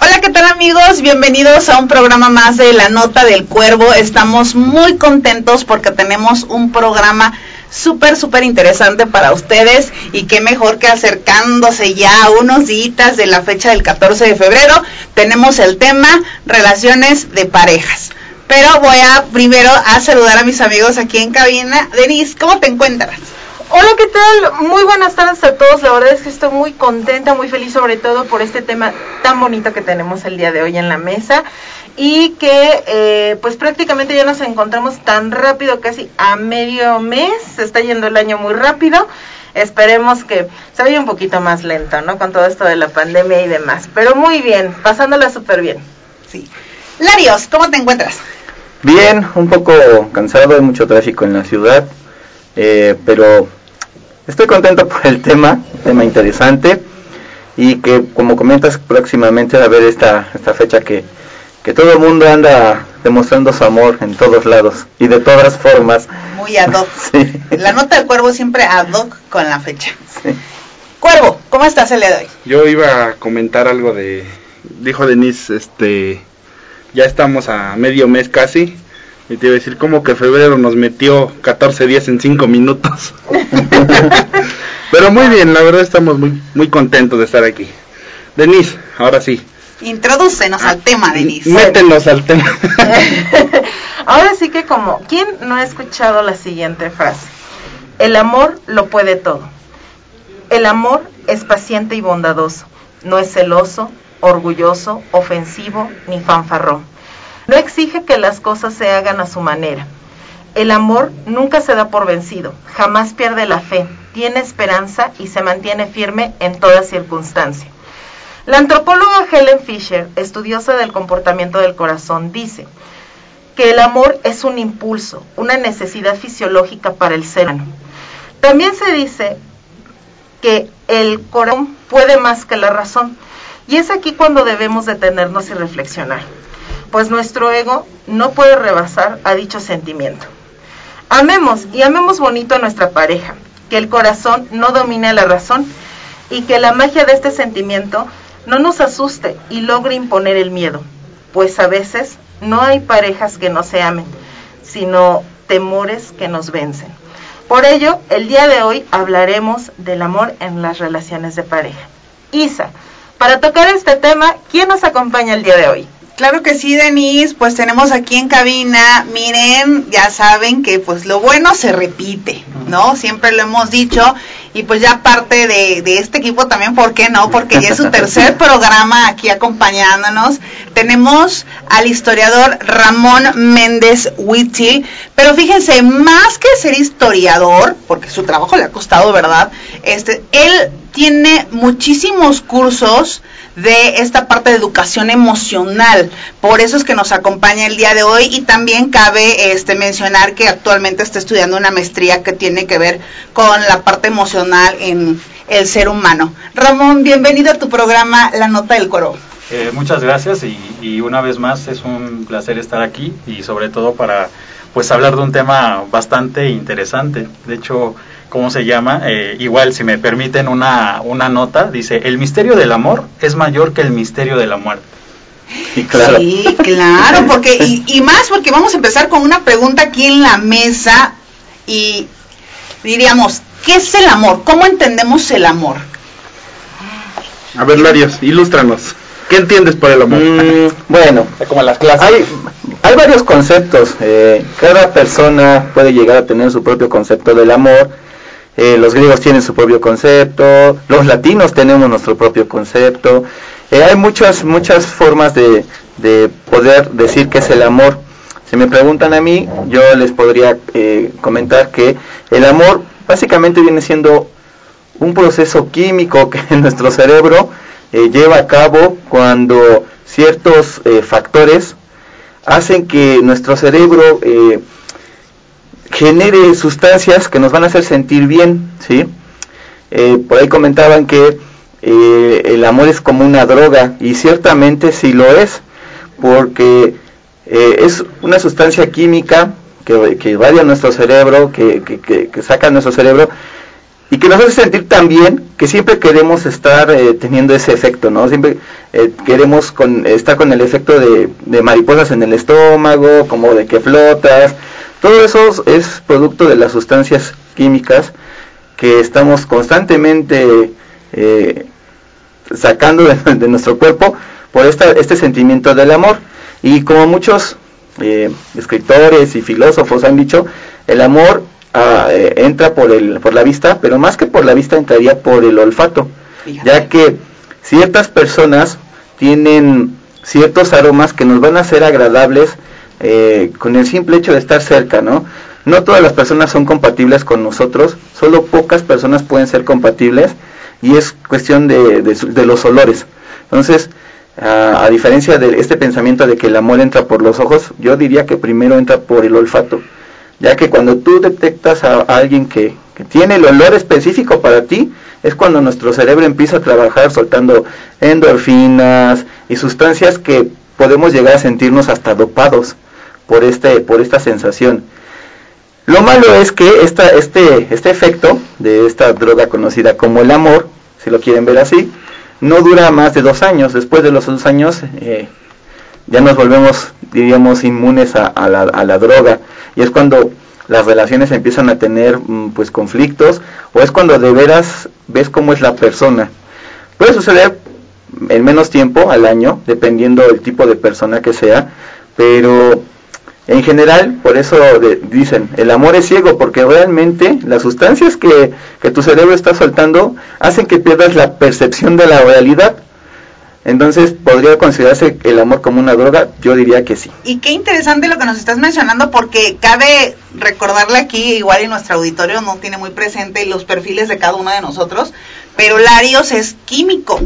Hola, ¿qué tal amigos? Bienvenidos a un programa más de La Nota del Cuervo. Estamos muy contentos porque tenemos un programa súper, súper interesante para ustedes y qué mejor que acercándose ya a unos días de la fecha del 14 de febrero, tenemos el tema relaciones de parejas. Pero voy a primero a saludar a mis amigos aquí en cabina. Denise, ¿cómo te encuentras? Hola, ¿qué tal? Muy buenas tardes a todos. La verdad es que estoy muy contenta, muy feliz sobre todo por este tema tan bonito que tenemos el día de hoy en la mesa y que eh, pues prácticamente ya nos encontramos tan rápido, casi a medio mes, se está yendo el año muy rápido. Esperemos que se vaya un poquito más lento, ¿no? Con todo esto de la pandemia y demás. Pero muy bien, pasándola súper bien. Sí. Larios, ¿cómo te encuentras? Bien, un poco cansado, hay mucho tráfico en la ciudad, eh, pero Estoy contento por el tema, tema interesante y que como comentas próximamente va a haber esta, esta fecha que, que todo el mundo anda demostrando su amor en todos lados y de todas formas. Muy ad hoc. La nota del cuervo siempre ad hoc con la fecha. Cuervo, ¿cómo estás el día de hoy? Yo iba a comentar algo de, dijo Denise, este, ya estamos a medio mes casi y te iba a decir, como que febrero nos metió 14 días en 5 minutos? Pero muy bien, la verdad estamos muy, muy contentos de estar aquí. Denise, ahora sí. Introdúcenos al tema, Denise. Métenos al tema. ahora sí que como, ¿quién no ha escuchado la siguiente frase? El amor lo puede todo. El amor es paciente y bondadoso. No es celoso, orgulloso, ofensivo ni fanfarrón. No exige que las cosas se hagan a su manera. El amor nunca se da por vencido, jamás pierde la fe, tiene esperanza y se mantiene firme en toda circunstancia. La antropóloga Helen Fisher, estudiosa del comportamiento del corazón, dice que el amor es un impulso, una necesidad fisiológica para el ser humano. También se dice que el corazón puede más que la razón, y es aquí cuando debemos detenernos y reflexionar pues nuestro ego no puede rebasar a dicho sentimiento. Amemos y amemos bonito a nuestra pareja, que el corazón no domine la razón y que la magia de este sentimiento no nos asuste y logre imponer el miedo, pues a veces no hay parejas que no se amen, sino temores que nos vencen. Por ello, el día de hoy hablaremos del amor en las relaciones de pareja. Isa, para tocar este tema, ¿quién nos acompaña el día de hoy? Claro que sí, Denise, pues tenemos aquí en cabina, miren, ya saben que pues lo bueno se repite, ¿no? Siempre lo hemos dicho y pues ya parte de, este equipo también, ¿por qué no? Porque ya es su tercer programa aquí acompañándonos. Tenemos al historiador Ramón Méndez Huitzil, pero fíjense, más que ser historiador, porque su trabajo le ha costado, ¿verdad? Este, él tiene muchísimos cursos de esta parte de educación emocional. Por eso es que nos acompaña el día de hoy y también cabe este mencionar que actualmente está estudiando una maestría que tiene que ver con la parte emocional en el ser humano. Ramón, bienvenido a tu programa La Nota del Coro. Eh, muchas gracias y, y una vez más es un placer estar aquí y sobre todo para pues hablar de un tema bastante interesante. De hecho, ¿cómo se llama? Eh, igual, si me permiten una, una nota, dice, el misterio del amor es mayor que el misterio de la muerte. claro. Sí, claro, porque, y, y, más porque vamos a empezar con una pregunta aquí en la mesa y diríamos, ¿qué es el amor? ¿Cómo entendemos el amor? A ver, Larios, ilústranos. ¿Qué entiendes por el amor? Mm, bueno, como las clases. Hay, hay varios conceptos. Eh, cada persona puede llegar a tener su propio concepto del amor eh, los griegos tienen su propio concepto, los latinos tenemos nuestro propio concepto. Eh, hay muchas, muchas formas de, de, poder decir qué es el amor. Si me preguntan a mí, yo les podría eh, comentar que el amor básicamente viene siendo un proceso químico que nuestro cerebro lleva a cabo cuando ciertos factores hacen que nuestro cerebro genere sustancias que nos van a hacer sentir bien, ¿sí? Eh, por ahí comentaban que eh, el amor es como una droga y ciertamente sí lo es, porque eh, es una sustancia química que, que nuestro cerebro, que, que, que, saca nuestro cerebro y que nos hace sentir tan bien que siempre queremos estar eh, teniendo ese efecto, ¿no? Siempre queremos con, estar con el efecto de, de, mariposas en el estómago, como de que flotas. Todo eso es producto de las sustancias químicas que estamos constantemente eh, sacando de, de, nuestro cuerpo por esta, este sentimiento del amor. Y como muchos escritores y filósofos han dicho, el amor eh, entra por, el, por la vista, pero más que por la vista entraría por el olfato, ya que ciertas personas tienen ciertos aromas que nos van a ser agradables eh, con el simple hecho de estar cerca, ¿no? No todas las personas son compatibles con nosotros, solo pocas personas pueden ser compatibles y es cuestión de, de, los olores. Entonces, a, diferencia de este pensamiento de que el amor entra por los ojos, yo diría que primero entra por el olfato ya que cuando tú detectas a, alguien que, tiene el olor específico para ti, es cuando nuestro cerebro empieza a trabajar soltando endorfinas y sustancias que podemos llegar a sentirnos hasta dopados por este por esta sensación. Lo malo es que esta, este, este efecto de esta droga conocida como el amor, si lo quieren ver así, no dura más de dos años. Después de los dos años eh, ya nos volvemos, diríamos, inmunes a, la, a la droga y es cuando las relaciones empiezan a tener mm, pues conflictos o es cuando de veras ves cómo es la persona. Puede suceder en menos tiempo al año, dependiendo del tipo de persona que sea, pero en general, por eso dicen, el amor es ciego, porque realmente las sustancias que, que tu cerebro está soltando hacen que pierdas la percepción de la realidad. Entonces, ¿podría considerarse el amor como una droga? Yo diría que sí. Y qué interesante lo que nos estás mencionando, porque cabe recordarle aquí, igual en nuestro auditorio no tiene muy presente los perfiles de cada uno de nosotros, pero Larios es químico.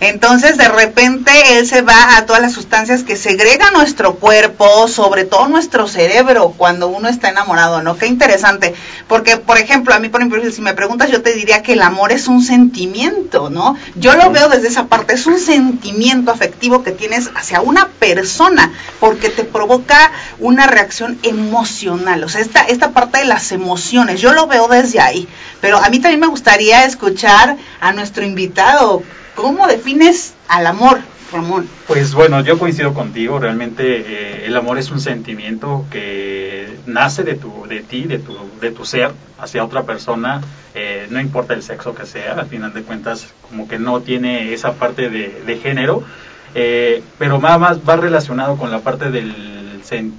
Entonces, de repente, él se va a todas las sustancias que segrega nuestro cuerpo, sobre todo nuestro cerebro, cuando uno está enamorado, ¿no? Qué interesante. Porque, por ejemplo, a mí, por ejemplo, si me preguntas, yo te diría que el amor es un sentimiento, ¿no? Yo lo veo desde esa parte, es un sentimiento afectivo que tienes hacia una persona, porque te provoca una reacción emocional. O sea, esta, esta parte de las emociones, yo lo veo desde ahí. Pero a mí también me gustaría escuchar a nuestro invitado ¿Cómo defines al amor, Ramón? Pues bueno, yo coincido contigo, realmente eh, el amor es un sentimiento que nace de, tu, de ti, de tu, de tu ser hacia otra persona, eh, no importa el sexo que sea, al final de cuentas como que no tiene esa parte de, de género, eh, pero más va relacionado con la parte del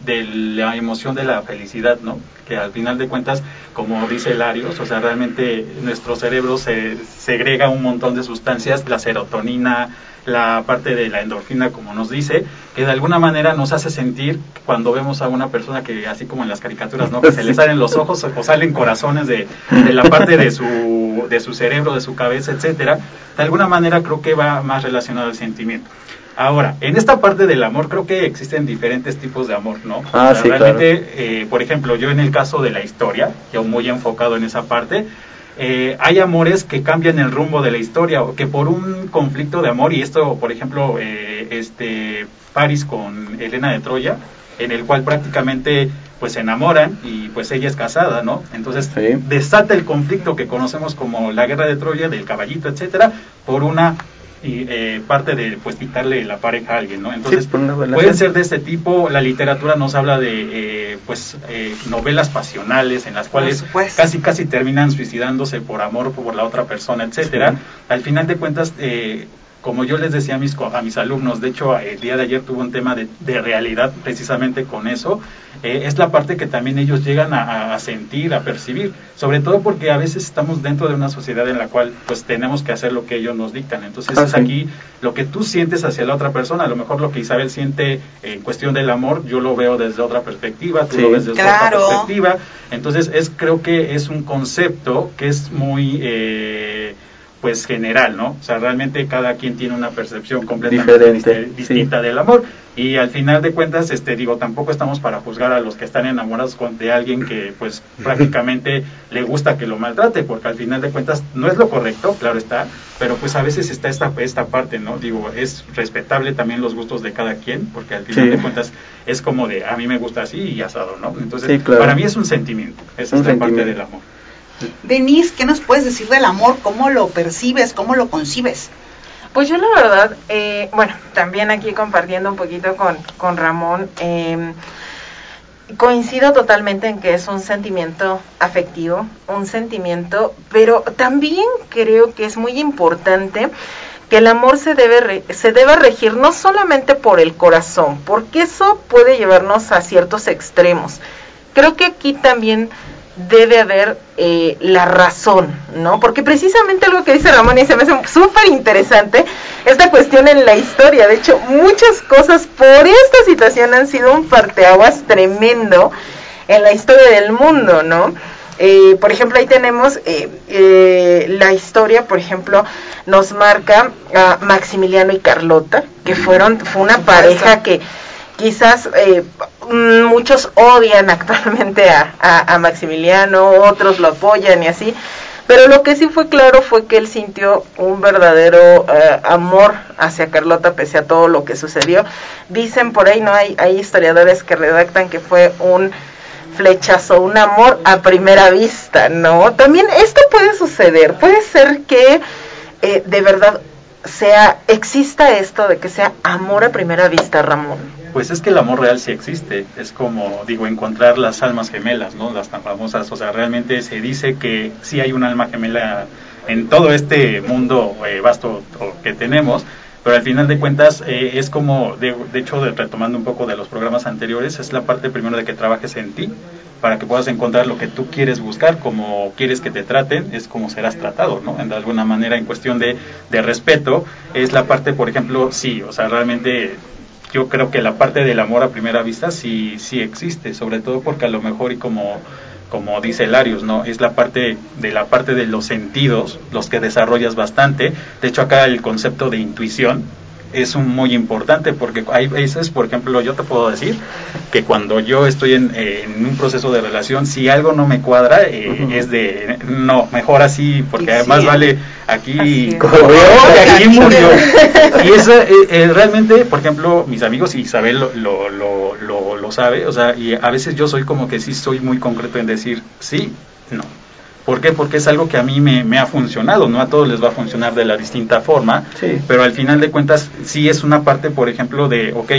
de la emoción de la felicidad, ¿no? Que al final de cuentas, como dice Larios, o sea, realmente nuestro cerebro se segrega un montón de sustancias, la serotonina, la parte de la endorfina, como nos dice, que de alguna manera nos hace sentir cuando vemos a una persona que, así como en las caricaturas, ¿no? Que se le salen los ojos o salen corazones de, de la parte de su, de su cerebro, de su cabeza, etcétera. De alguna manera creo que va más relacionado al sentimiento. Ahora, en esta parte del amor creo que existen diferentes tipos de amor, ¿no? Ah, sí, realmente, eh, por ejemplo, yo en el caso de la historia, yo muy enfocado en esa parte, eh, hay amores que cambian el rumbo de la historia, o que por un conflicto de amor, y esto, por ejemplo, eh, este Paris con Elena de Troya, en el cual prácticamente pues se enamoran y pues ella es casada, ¿no? Entonces desata el conflicto que conocemos como la guerra de Troya, del caballito, etcétera, por una y eh, parte de pues quitarle la pareja a alguien, ¿no? Entonces pueden ser de este tipo. La literatura nos habla de eh, pues eh, novelas pasionales en las cuales casi casi terminan suicidándose por amor por la otra persona, etcétera. Al final de cuentas eh, como yo les decía a mis, a mis alumnos, de hecho el día de ayer tuvo un tema de, de realidad precisamente con eso, eh, es la parte que también ellos llegan a, a, sentir, a percibir, sobre todo porque a veces estamos dentro de una sociedad en la cual pues tenemos que hacer lo que ellos nos dictan, entonces ah, es aquí lo que tú sientes hacia la otra persona, a lo mejor lo que Isabel siente en cuestión del amor, yo lo veo desde otra perspectiva, tú sí, lo ves desde claro. otra perspectiva, entonces es creo que es un concepto que es muy... Eh, pues general, ¿no? O sea, realmente cada quien tiene una percepción completamente Diferente, distinta sí. del amor y al final de cuentas, este digo, tampoco estamos para juzgar a los que están enamorados con, de alguien que pues prácticamente le gusta que lo maltrate, porque al final de cuentas no es lo correcto, claro está, pero pues a veces está esta esta parte, ¿no? Digo, es respetable también los gustos de cada quien, porque al final Sí. de cuentas es como de a mí me gusta así y asado, ¿no? Entonces, Sí, claro. para mí es un sentimiento, esa es la parte del amor. Denise, ¿qué nos puedes decir del amor? ¿Cómo lo percibes? ¿Cómo lo concibes? Pues yo la verdad, eh, bueno, también aquí compartiendo un poquito con, con Ramón, eh, coincido totalmente en que es un sentimiento afectivo, un sentimiento, pero también creo que es muy importante que el amor se debe se debe regir no solamente por el corazón, porque eso puede llevarnos a ciertos extremos. Creo que aquí también debe haber eh, la razón, ¿no? Porque precisamente algo que dice Ramón y se me hace súper interesante, esta cuestión en la historia, de hecho, muchas cosas por esta situación han sido un parteaguas tremendo en la historia del mundo, ¿no? Eh, por ejemplo, ahí tenemos eh, la historia, por ejemplo, nos marca a Maximiliano y Carlota, que fueron, fue una pareja que quizás mm, muchos odian actualmente a, Maximiliano, otros lo apoyan y así, pero lo que sí fue claro fue que él sintió un verdadero eh, amor hacia Carlota pese a todo lo que sucedió. Dicen por ahí, no hay, hay historiadores que redactan que fue un flechazo, un amor a primera vista, ¿no? También esto puede suceder, puede ser que eh, de verdad sea, exista esto de que sea amor a primera vista, Ramón. Pues es que el amor real sí existe, es como digo, encontrar las almas gemelas, ¿no? Las tan famosas, o sea, realmente se dice que sí hay un alma gemela en todo este mundo eh, vasto que tenemos, pero al final de cuentas eh, es como, de, de hecho, retomando un poco de los programas anteriores, es la parte primero de que trabajes en ti para que puedas encontrar lo que tú quieres buscar, como quieres que te traten, es como serás tratado, ¿no? De alguna manera, en cuestión de, de respeto, es la parte, por ejemplo, sí, o sea, realmente yo creo que la parte del amor a primera vista sí, sí existe, sobre todo porque a lo mejor y como, como dice Larios, ¿no? Es la parte de la parte de los sentidos, los que desarrollas bastante. De hecho, acá el concepto de intuición, es un muy importante porque hay veces, por ejemplo, yo te puedo decir que cuando yo estoy en, un proceso de relación, si algo no me cuadra, eh, es de, no, mejor así, porque además vale aquí, aquí murió. y eso eh, eh, realmente, por ejemplo, mis amigos, y Isabel lo, lo, lo, lo sabe, o sea, y a veces yo soy como que sí soy muy concreto en decir sí, no ¿Por qué? Porque es algo que a mí me, ha funcionado, no a todos les va a funcionar de la distinta forma, pero al final de cuentas sí es una parte, por ejemplo, de, ok,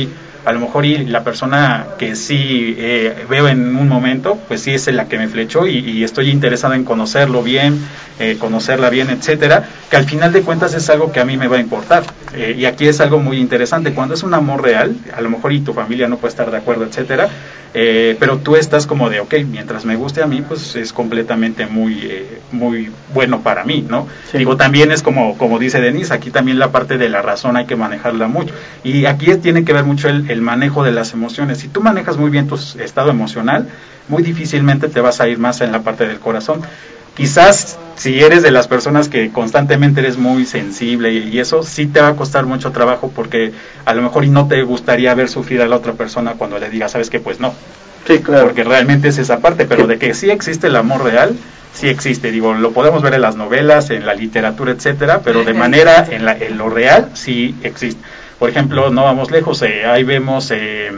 a lo mejor y la persona que sí eh, veo en un momento, pues sí es la que me flechó y, estoy interesado en conocerlo bien, eh, conocerla bien, etcétera, que al final de cuentas es algo que a mí me va a importar. Eh, y aquí es algo muy interesante, cuando es un amor real, a lo mejor y tu familia no puede estar de acuerdo, etcétera, pero tú estás como de, ok, mientras me guste a mí, pues es completamente muy, muy bueno para mí, ¿no? Digo, también es como, como dice Denise, aquí también la parte de la razón hay que manejarla mucho. Y aquí tiene que ver mucho el, el manejo de las emociones. Si tú manejas muy bien tu estado emocional, muy difícilmente te vas a ir más en la parte del corazón. Quizás si eres de las personas que constantemente eres muy sensible y eso sí te va a costar mucho trabajo porque a lo mejor y no te gustaría ver sufrir a la otra persona cuando le digas, sabes que pues no. Sí, claro. Porque realmente es esa parte, pero de que sí existe el amor real, sí existe. Digo, lo podemos ver en las novelas, en la literatura, etcétera, pero de manera en, la, en lo real sí existe. Por ejemplo, no vamos lejos, eh, ahí vemos eh,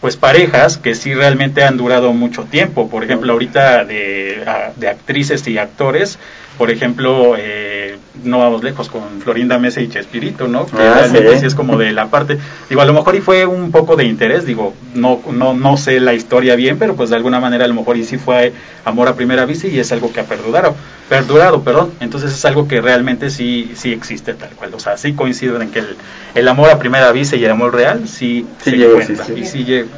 pues parejas que sí realmente han durado mucho tiempo. Por ejemplo, ahorita de, de actrices y actores, por ejemplo, eh, no vamos lejos con Florinda Mesa y Chespirito, ¿no? Que ah, realmente sí. es como de la parte, digo, a lo mejor y fue un poco de interés, digo, no, no, no sé la historia bien, pero pues de alguna manera a lo mejor y sí fue amor a primera vista y es algo que ha perdurado, perdurado, perdón, entonces es algo que realmente sí, sí existe tal cual, o sea, sí coinciden en que el, amor a primera vista y el amor real sí, sí se llega, y sí llega.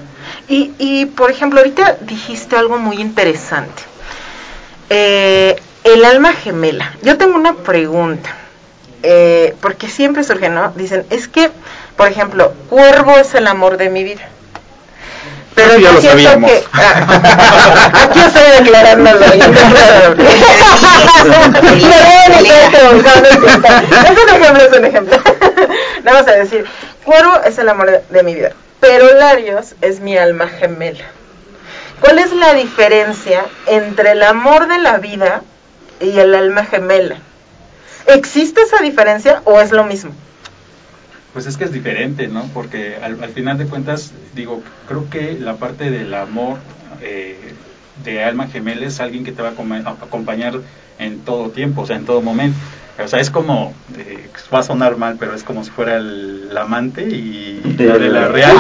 Y, y, por ejemplo, ahorita dijiste algo muy interesante. Eh, el alma gemela. Yo tengo una pregunta, eh, porque siempre surge, ¿no? Dicen, es que, por ejemplo, Cuervo es el amor de mi vida. Pero yo siento que ah, aquí estoy declarándolo. es un ejemplo, es un ejemplo. Vamos a decir, Cuervo es el amor de mi vida, pero Larios es mi alma gemela. ¿Cuál es la diferencia entre el amor de la vida y el alma gemela. ¿Existe esa diferencia o es lo mismo? Pues es que es diferente, ¿no? Porque al, final de cuentas, digo, creo que la parte del amor, eh, de alma gemela es alguien que te va a acompañar en todo tiempo, o sea, en todo momento. O sea, es como, eh, va a sonar mal, pero es como si fuera el, amante y de, de la real.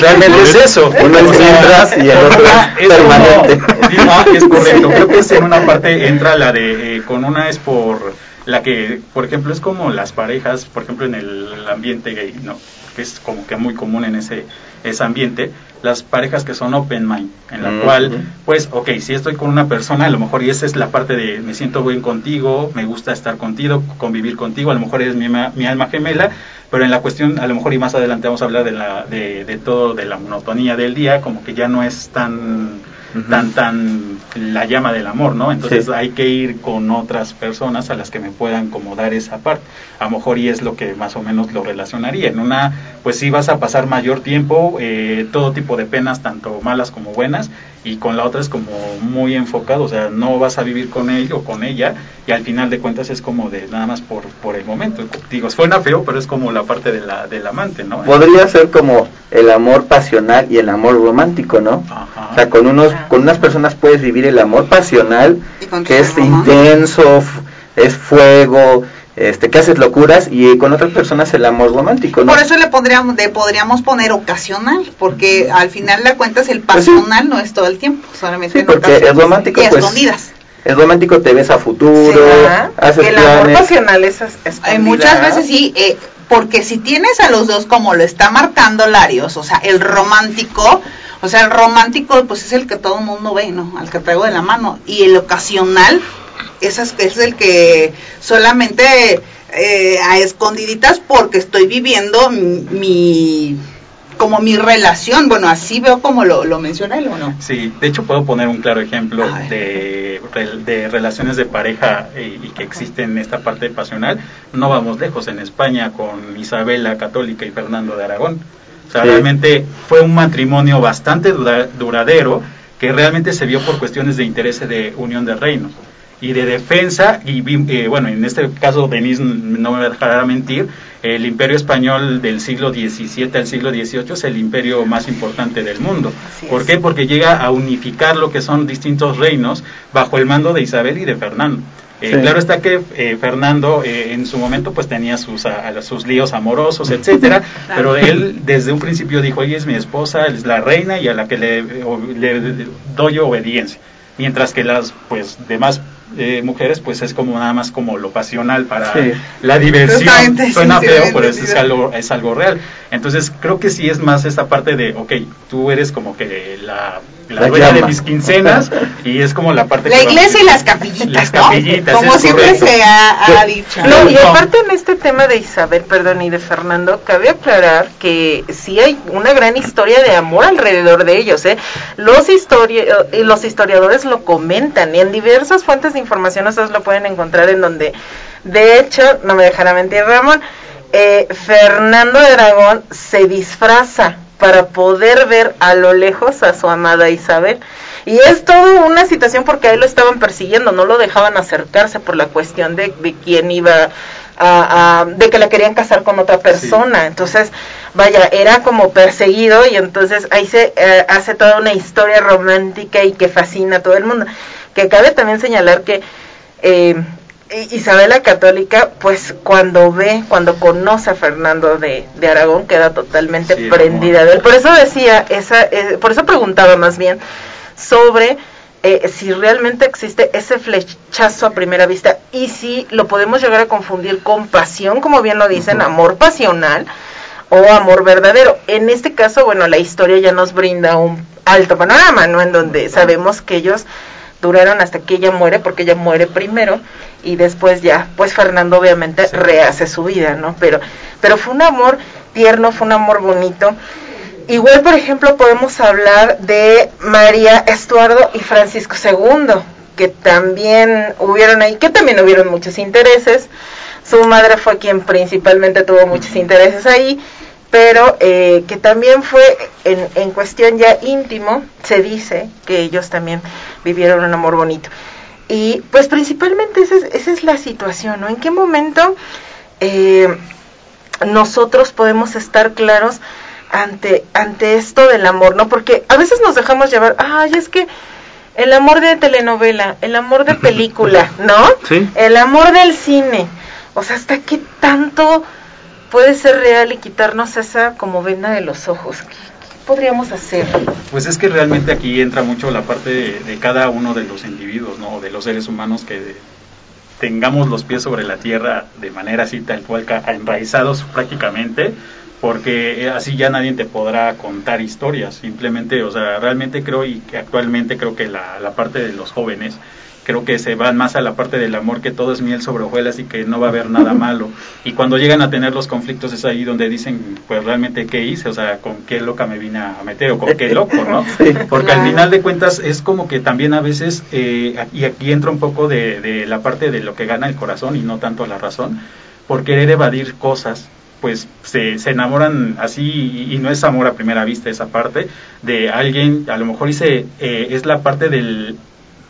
realmente, es eso. Uno es mientras y el otro es permanente. es correcto. Creo que es en una parte entra la de, eh, con una es por la que, por ejemplo, es como las parejas, por ejemplo, en el ambiente gay, ¿no? Que es como que muy común en ese, ese ambiente las parejas que son open mind, en la cual, pues, ok, si estoy con una persona, a lo mejor, y esa es la parte de me siento bien contigo, me gusta estar contigo, convivir contigo, a lo mejor eres mi, mi alma gemela, pero en la cuestión, a lo mejor, y más adelante vamos a hablar de, la, de, de todo, de la monotonía del día, como que ya no es tan tan tan la llama del amor, ¿no? Entonces hay que ir con otras personas a las que me puedan como dar esa parte. A lo mejor y es lo que más o menos lo relacionaría. En una, pues sí vas a pasar mayor tiempo, eh, todo tipo de penas, tanto malas como buenas, y con la otra es como muy enfocado, o sea, no vas a vivir con él o con ella y al final de cuentas es como de nada más por, por el momento. Digo, suena feo, pero es como la parte de la, del amante, ¿no? Podría ser como el amor pasional y el amor romántico, ¿no? O sea, con, unos, con unas personas puedes vivir el amor pasional, que es intenso, es fuego, este, que haces locuras y con otras personas el amor romántico. Por eso le pondríamos, le podríamos poner ocasional, porque al final de cuentas el pues pasional no es todo el tiempo, solamente sí, porque es romántico, pues, escondidas. Es romántico, te ves a futuro, haces el amor pasional es escondidas. Muchas veces sí, eh, porque si tienes a los dos como lo está marcando Larios, o sea, el romántico, o sea, el romántico pues es el que todo el mundo ve, ¿no? Al que traigo de la mano. Y el ocasional esas, es el que solamente eh, a escondiditas porque estoy viviendo mi, como mi relación, bueno, así veo como lo, lo menciona él o no. Sí, de hecho puedo poner un claro ejemplo de, de, relaciones de pareja eh, y, que existen en esta parte pasional. No vamos lejos, en España con Isabela Católica y Fernando de Aragón. O sea, realmente fue un matrimonio bastante duradero que realmente se vio por cuestiones de interés de unión de reinos y de defensa, y eh, bueno, en este caso Denis no me dejará mentir, el imperio español del siglo XVII al siglo XVIII es el imperio más importante del mundo. ¿Por qué? Porque llega a unificar lo que son distintos reinos bajo el mando de Isabel y de Fernando. Eh, claro está que eh, Fernando en su momento pues tenía sus, sus líos amorosos, etcétera, pero él desde un principio dijo, ella es mi esposa, es la reina y a la que le, le doy obediencia mientras que las pues demás eh, mujeres pues es como nada más como lo pasional para la diversión. Suena feo pero es, algo es algo real. Entonces creo que sí es más esta parte de ok tú eres como que la la, dueña de mis quincenas y es como la parte la iglesia y las capillitas, como siempre se ha, dicho. No, y aparte en este tema de Isabel perdón y de Fernando cabe aclarar que sí hay una gran historia de amor alrededor de ellos ¿eh? los histori eh, los historiadores lo comentan y en diversas fuentes de información ustedes lo pueden encontrar en donde, de hecho, no me dejará mentir Ramón, eh, Fernando de Aragón se disfraza para poder ver a lo lejos a su amada Isabel. Y es toda una situación porque ahí lo estaban persiguiendo, no lo dejaban acercarse por la cuestión de, de quién iba a, de que la querían casar con otra persona. Entonces, vaya, era como perseguido y entonces ahí se eh, hace toda una historia romántica y que fascina a todo el mundo que cabe también señalar que eh, Isabela Católica, pues cuando ve, cuando conoce a Fernando de, Aragón, queda totalmente prendida de él. Por eso decía, esa, eh, por eso preguntaba más bien sobre eh, si realmente existe ese flechazo a primera vista y si lo podemos llegar a confundir con pasión, como bien lo dicen, amor pasional o amor verdadero. En este caso, bueno, la historia ya nos brinda un alto panorama, ¿no? En donde sabemos que ellos duraron hasta que ella muere, porque ella muere primero, y después ya, pues Fernando obviamente rehace su vida, ¿no? Pero, pero fue un amor tierno, fue un amor bonito. Igual, por ejemplo, podemos hablar de María Estuardo y Francisco II, que también hubieron ahí, que también hubieron muchos intereses. Su madre fue quien principalmente tuvo muchos intereses ahí pero eh, que también fue en, en, cuestión ya íntimo, se dice que ellos también vivieron un amor bonito. Y pues principalmente esa es, esa es la situación, ¿no? ¿En qué momento eh, nosotros podemos estar claros ante, ante esto del amor, ¿no? Porque a veces nos dejamos llevar, ay, es que el amor de telenovela, el amor de película, ¿no? Sí. El amor del cine. O sea, ¿hasta qué tanto puede ser real y quitarnos esa como venda de los ojos? ¿Qué, podríamos hacer? Pues es que realmente aquí entra mucho la parte de, cada uno de los individuos, ¿no? De los seres humanos que tengamos los pies sobre la tierra de manera así tal cual enraizados prácticamente porque eh, así ya nadie te podrá contar historias simplemente o sea realmente creo y que actualmente creo que la, la parte de los jóvenes creo que se van más a la parte del amor que todo es miel sobre hojuelas y que no va a haber nada malo. Y cuando llegan a tener los conflictos es ahí donde dicen pues realmente qué hice o sea con qué loca me vine a meter o con qué loco no porque al final de cuentas es como que también a veces, eh, y aquí entra un poco de, de la parte de lo que gana el corazón y no tanto la razón, por querer evadir cosas, pues se, se enamoran así y, y no es amor a primera vista esa parte de alguien, a lo mejor dice, eh, es la parte del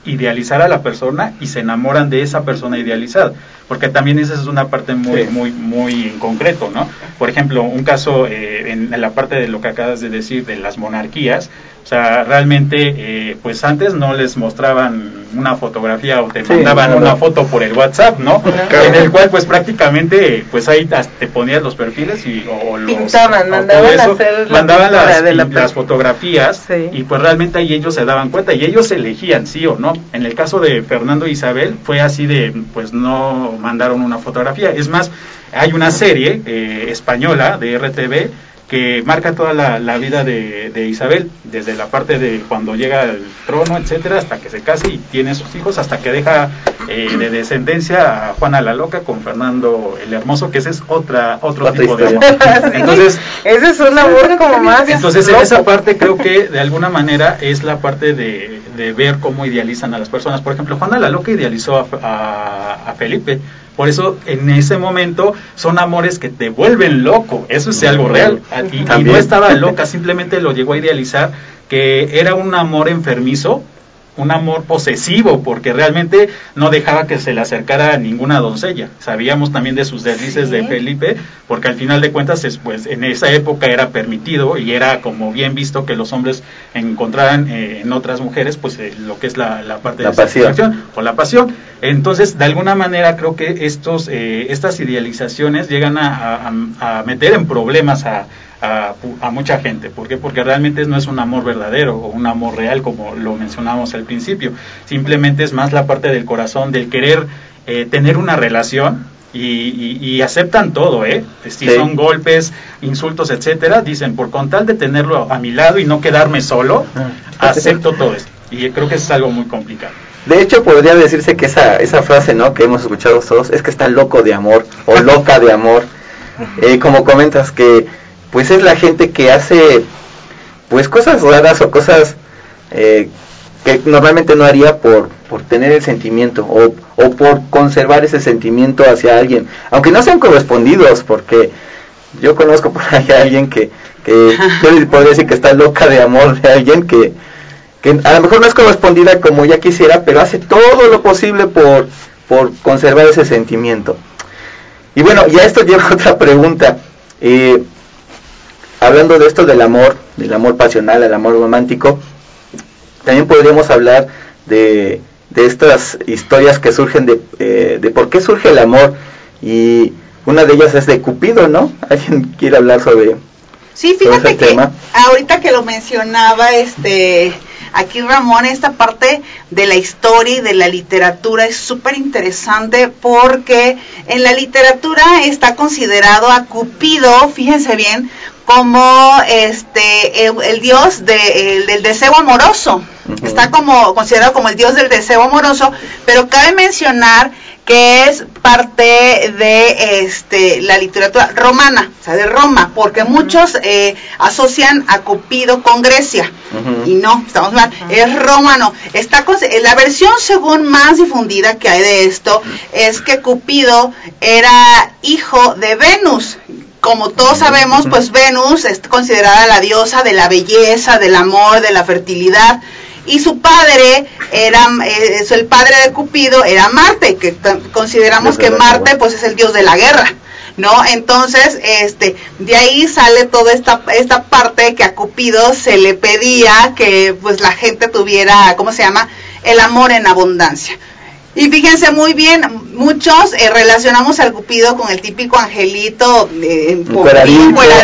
idealizar a la persona y se enamoran de esa persona idealizada, porque también esa es una parte muy, Sí. muy, muy en concreto, ¿no? Por ejemplo, un caso eh, en, en la parte de lo que acabas de decir de las monarquías, o sea, realmente, eh, pues antes no les mostraban una fotografía o te Sí, mandaban una foto por el WhatsApp, ¿no? Claro. En el cual, pues prácticamente, pues ahí te ponías los perfiles y o, los, Pintaban, o mandaban eso, hacer la mandaban las, de la y las fotografías Sí. y pues realmente ahí ellos se daban cuenta y ellos elegían sí o no. En el caso de Fernando e Isabel fue así de, pues no mandaron una fotografía. Es más, hay una serie eh, española de RTV que marca toda la, la vida de, de Isabel, desde la parte de cuando llega al trono, etcétera, hasta que se casa y tiene sus hijos, hasta que deja eh, de descendencia a Juana la Loca con Fernando el Hermoso, que ese es otra otro Otra tipo de amor. Entonces, Ese es un amor como más. entonces en esa parte creo que de alguna manera es la parte de, de ver cómo idealizan a las personas. Por ejemplo, Juana la Loca idealizó a, a- a Felipe. Por eso en ese momento son amores que te vuelven loco. Eso es algo real. Y, y no estaba loca, simplemente lo llegó a idealizar que era un amor enfermizo un amor posesivo, porque realmente no dejaba que se le acercara a ninguna doncella. Sabíamos también de sus deslices de. Felipe, porque al final de cuentas, es, pues, en esa época era permitido y era como bien visto que los hombres encontraran eh, en otras mujeres, pues, eh, lo que es la, la parte La de pasión. satisfacción o la pasión. Entonces, de alguna manera, creo que estos, eh, estas idealizaciones llegan a, a- a meter en problemas a, a, a mucha gente. ¿Por qué? Porque realmente no es un amor verdadero o un amor real como lo mencionamos al principio. Simplemente es más la parte del corazón, del querer eh, tener una relación y, y- y aceptan todo, ¿eh? Si Sí. son golpes, insultos, etcétera, dicen, por con tal de tenerlo a mi lado y no quedarme solo, Ah. acepto todo esto. Y creo que eso es algo muy complicado. De hecho, podría decirse que esa, esa frase, ¿no? Que hemos escuchado todos, es que está loco de amor o loca de amor. Eh, como comentas que, pues es la gente que hace, pues cosas raras o cosas eh, que normalmente no haría por, por tener el sentimiento o, o por conservar ese sentimiento hacia alguien, aunque no sean correspondidos, porque yo conozco por ahí a alguien que, que podría decir que está loca de amor de alguien que, que a lo mejor no es correspondida como ella quisiera, pero hace todo lo posible por, por conservar ese sentimiento. Y bueno, ya esto lleva otra pregunta. Eh, hablando de esto del amor, del amor pasional, el amor romántico, también podríamos hablar de, de estas historias que surgen de, eh, de por qué surge el amor. Y una de ellas es de Cupido, ¿no? ¿Alguien quiere hablar sobre Sí, fíjate ese que tema? ahorita que lo mencionaba, este, aquí Ramón, esta parte de la historia y de la literatura es súper interesante porque en la literatura está considerado a Cupido, fíjense bien, como este el, el dios de- el del deseo amoroso. Está como considerado como el dios del deseo amoroso, pero cabe mencionar que es parte de este la literatura romana, o sea, de Roma, porque muchos eh, asocian a Cupido con Grecia. Y no, estamos mal, es romano. Está con- eh, la versión según más difundida que hay de esto es que Cupido era hijo de Venus. Como todos sabemos, pues Venus es considerada la diosa de la belleza, del amor, de la fertilidad. Y su padre era, eh, el padre de Cupido era Marte, que consideramos que Marte pues es el dios de la guerra. ¿no? Entonces, este, de ahí sale toda esta, esta parte que a Cupido se le pedía que pues la gente tuviera, ¿cómo se llama? El amor en abundancia. Y fíjense muy bien, muchos eh, relacionamos al Cupido con el típico angelito eh,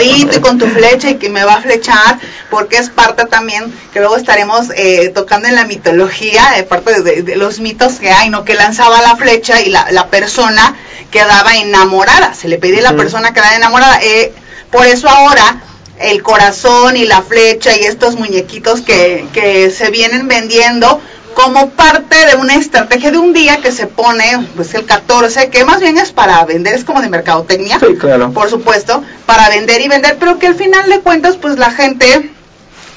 y con tu flecha y que me va a flechar, porque es parte también que luego estaremos eh, tocando en la mitología, de parte de, de los mitos que hay, ¿no? Que lanzaba la flecha y la, la persona quedaba enamorada, se le pedía a la Ujú. persona quedar enamorada. Eh, por eso ahora el corazón y la flecha y estos muñequitos que, que se vienen vendiendo como parte de una estrategia de un día que se pone, pues el 14, que más bien es para vender, es como de mercadotecnia, Sí, claro. por supuesto, para vender y vender, pero que al final de cuentas, pues la gente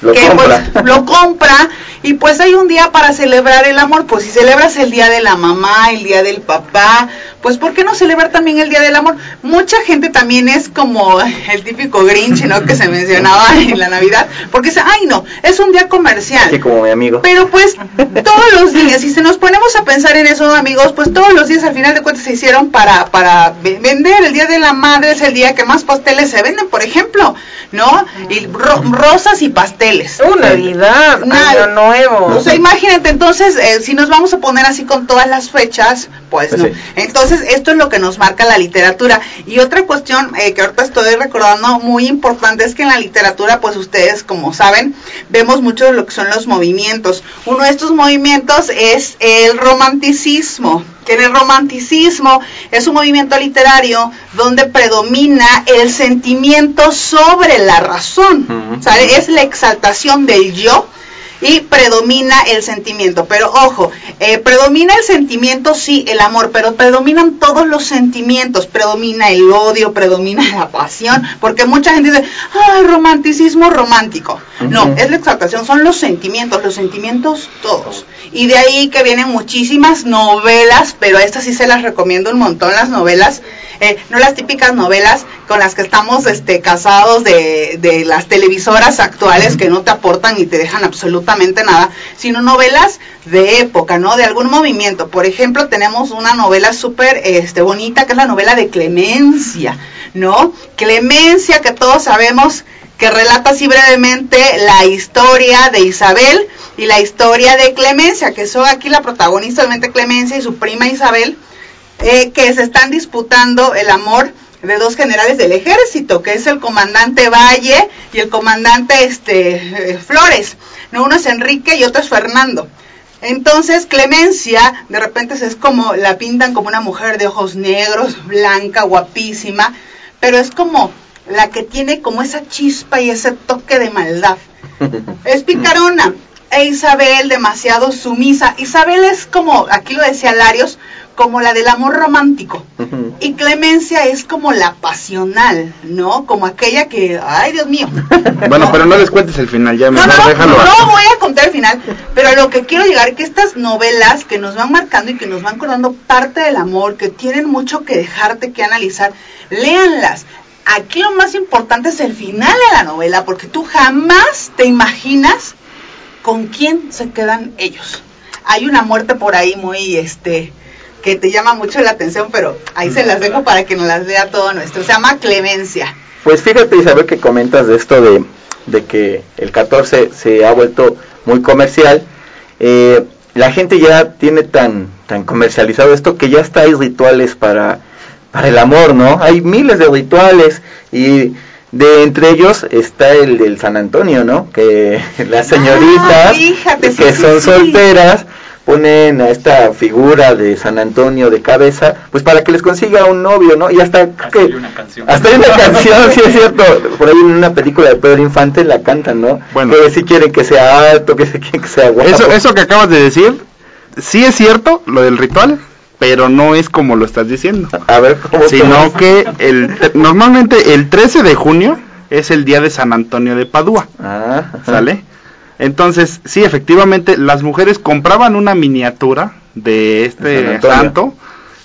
Lo que compra. pues lo compra y pues hay un día para celebrar el amor, pues si celebras el día de la mamá, el día del papá, pues ¿por qué no celebrar también el día del amor? Mucha gente también es como el típico Grinch, ¿no? Que se mencionaba en la Navidad, porque dice, ay no, es un día comercial. Aquí como mi amigo. Pero pues todos los días, si se nos ponemos a pensar en eso, amigos, pues todos los días al final de cuentas se hicieron para, para ve- vender. El Día de la Madre es el día que más pasteles se venden, por ejemplo, ¿no? Y ro- rosas y pasteles. Uh, Navidad, Nada. Año Nuevo. O sea, imagínate, entonces, eh, si nos vamos a poner así con todas las fechas, pues Pues no. sí. Entonces, esto es lo que nos marca la literatura. Y otra cuestión eh, que ahorita estoy recordando muy importante es que en la literatura, pues ustedes, como saben, vemos mucho de lo que son los movimientos. Uno de estos movimientos es el romanticismo. Que en el romanticismo es un movimiento literario donde predomina el sentimiento sobre la razón. Es la exaltación del yo y predomina el sentimiento. Pero ojo, eh, predomina el sentimiento, sí, el amor, pero predominan todos los sentimientos. Predomina el odio, predomina la pasión, porque mucha gente dice, ay, romanticismo romántico. No, es la exaltación, son los sentimientos, los sentimientos todos. Y de ahí que vienen muchísimas novelas, pero estas sí se las recomiendo un montón, las novelas. Eh, no las típicas novelas con las que estamos este, casados de, de las televisoras actuales que no te aportan y te dejan absolutamente nada, sino novelas de época, ¿no? De algún movimiento. Por ejemplo, tenemos una novela súper este, bonita que es la novela de Clemencia, ¿no? Clemencia que todos sabemos que relata así brevemente la historia de Isabel y la historia de Clemencia, que son aquí la protagonista, obviamente Clemencia y su prima Isabel, eh, que se están disputando el amor de dos generales del ejército, que es el comandante Valle y el comandante este eh, Flores. No, uno es Enrique y otro es Fernando. Entonces Clemencia, de repente es como la pintan como una mujer de ojos negros, blanca, guapísima, pero es como la que tiene como esa chispa y ese toque de maldad. Es picarona. E Isabel demasiado sumisa. Isabel es como, aquí lo decía Larios, como la del amor romántico. Y Clemencia es como la pasional, ¿no? Como aquella que, ay Dios mío. Bueno, pero no les cuentes el final, ya No, mejor no, déjalo. no voy a contar el final, pero lo que quiero llegar es que estas novelas que nos van marcando y que nos van contando parte del amor, que tienen mucho que dejarte que analizar, léanlas. Aquí lo más importante es el final de la novela, porque tú jamás te imaginas con quién se quedan ellos. Hay una muerte por ahí muy, este, que te llama mucho la atención, pero ahí se las dejo para que nos las lea todo nuestro. Se llama Clemencia. Pues fíjate Isabel que comentas de esto de, de que el 14 se ha vuelto muy comercial. Eh, la gente ya tiene tan, tan comercializado esto que ya hasta hay rituales para, para el amor, ¿no? Hay miles de rituales y de entre ellos está el del San Antonio, ¿no? Que las señoritas Ah, fíjate, sí, que sí, son sí. solteras ponen a esta figura de San Antonio de cabeza, pues para que les consiga un novio, ¿no? Y hasta Hasta que hay una canción. hasta hay una canción, sí es cierto. Por ahí en una película de Pedro Infante la cantan, ¿no? Bueno. Que si quieren que sea alto, que si quieren que sea guapo. Eso, eso que acabas de decir, sí es cierto, lo del ritual, pero no es como lo estás diciendo. A ver, ¿cómo Sino que el, normalmente el 13 de junio es el día de San Antonio de Padua, Ah, ajá. ¿sale? Entonces, sí, efectivamente, las mujeres compraban una miniatura de este santo,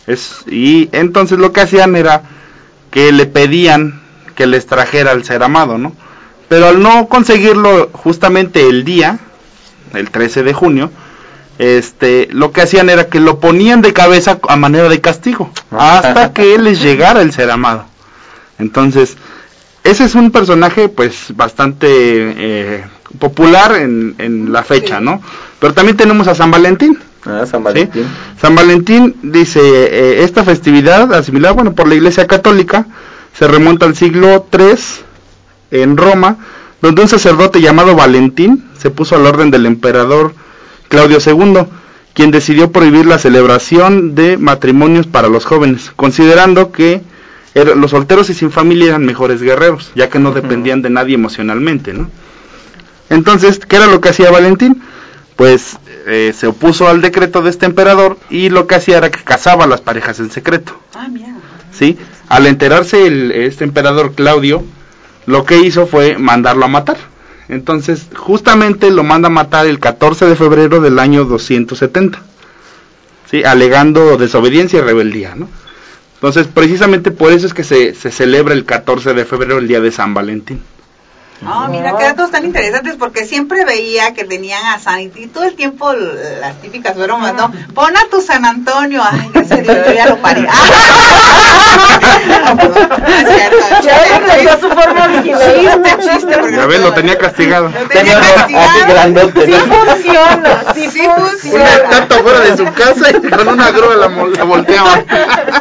es, y entonces lo que hacían era que le pedían que les trajera al ser amado, ¿no? Pero al no conseguirlo justamente el día, el 13 de junio, este, lo que hacían era que lo ponían de cabeza a manera de castigo, Ah. hasta que les llegara el ser amado. Entonces, ese es un personaje pues bastante eh, popular en, en la fecha, ¿no? Pero también tenemos a San Valentín. Ah, San ¿sí? Valentín. San Valentín dice, eh, esta festividad asimilada, bueno, por la Iglesia Católica, se remonta al siglo III en Roma, donde un sacerdote llamado Valentín se puso al orden del emperador Claudio II, quien decidió prohibir la celebración de matrimonios para los jóvenes, considerando que er- los solteros y sin familia eran mejores guerreros, ya que no dependían de nadie emocionalmente, ¿no? Entonces, ¿qué era lo que hacía Valentín? Pues eh, se opuso al decreto de este emperador y lo que hacía era que casaba a las parejas en secreto. Ah, mira. ¿sí? Al enterarse el, este emperador Claudio, lo que hizo fue mandarlo a matar. Entonces, justamente lo manda a matar el 14 de febrero del año 270, ¿sí? Alegando desobediencia y rebeldía, ¿no? Entonces, precisamente por eso es que se, se celebra el 14 de febrero, el día de San Valentín. Ah, mira, qué datos tan interesantes porque siempre veía que tenían a San y todo el tiempo las típicas bromas, ¿no? Pon a tu San Antonio, ay, a Dios, yo ya lo paré. Ah, perdón, no es cierto, Ya su forma original. Chiste, chiste, porque Ya no ves, lo tenía castigado. Lo Tenía castigado. Sí ¿no? funciona, sí, Sí Una funciona. estatua fuera de su casa y con una grúa la, volteaban.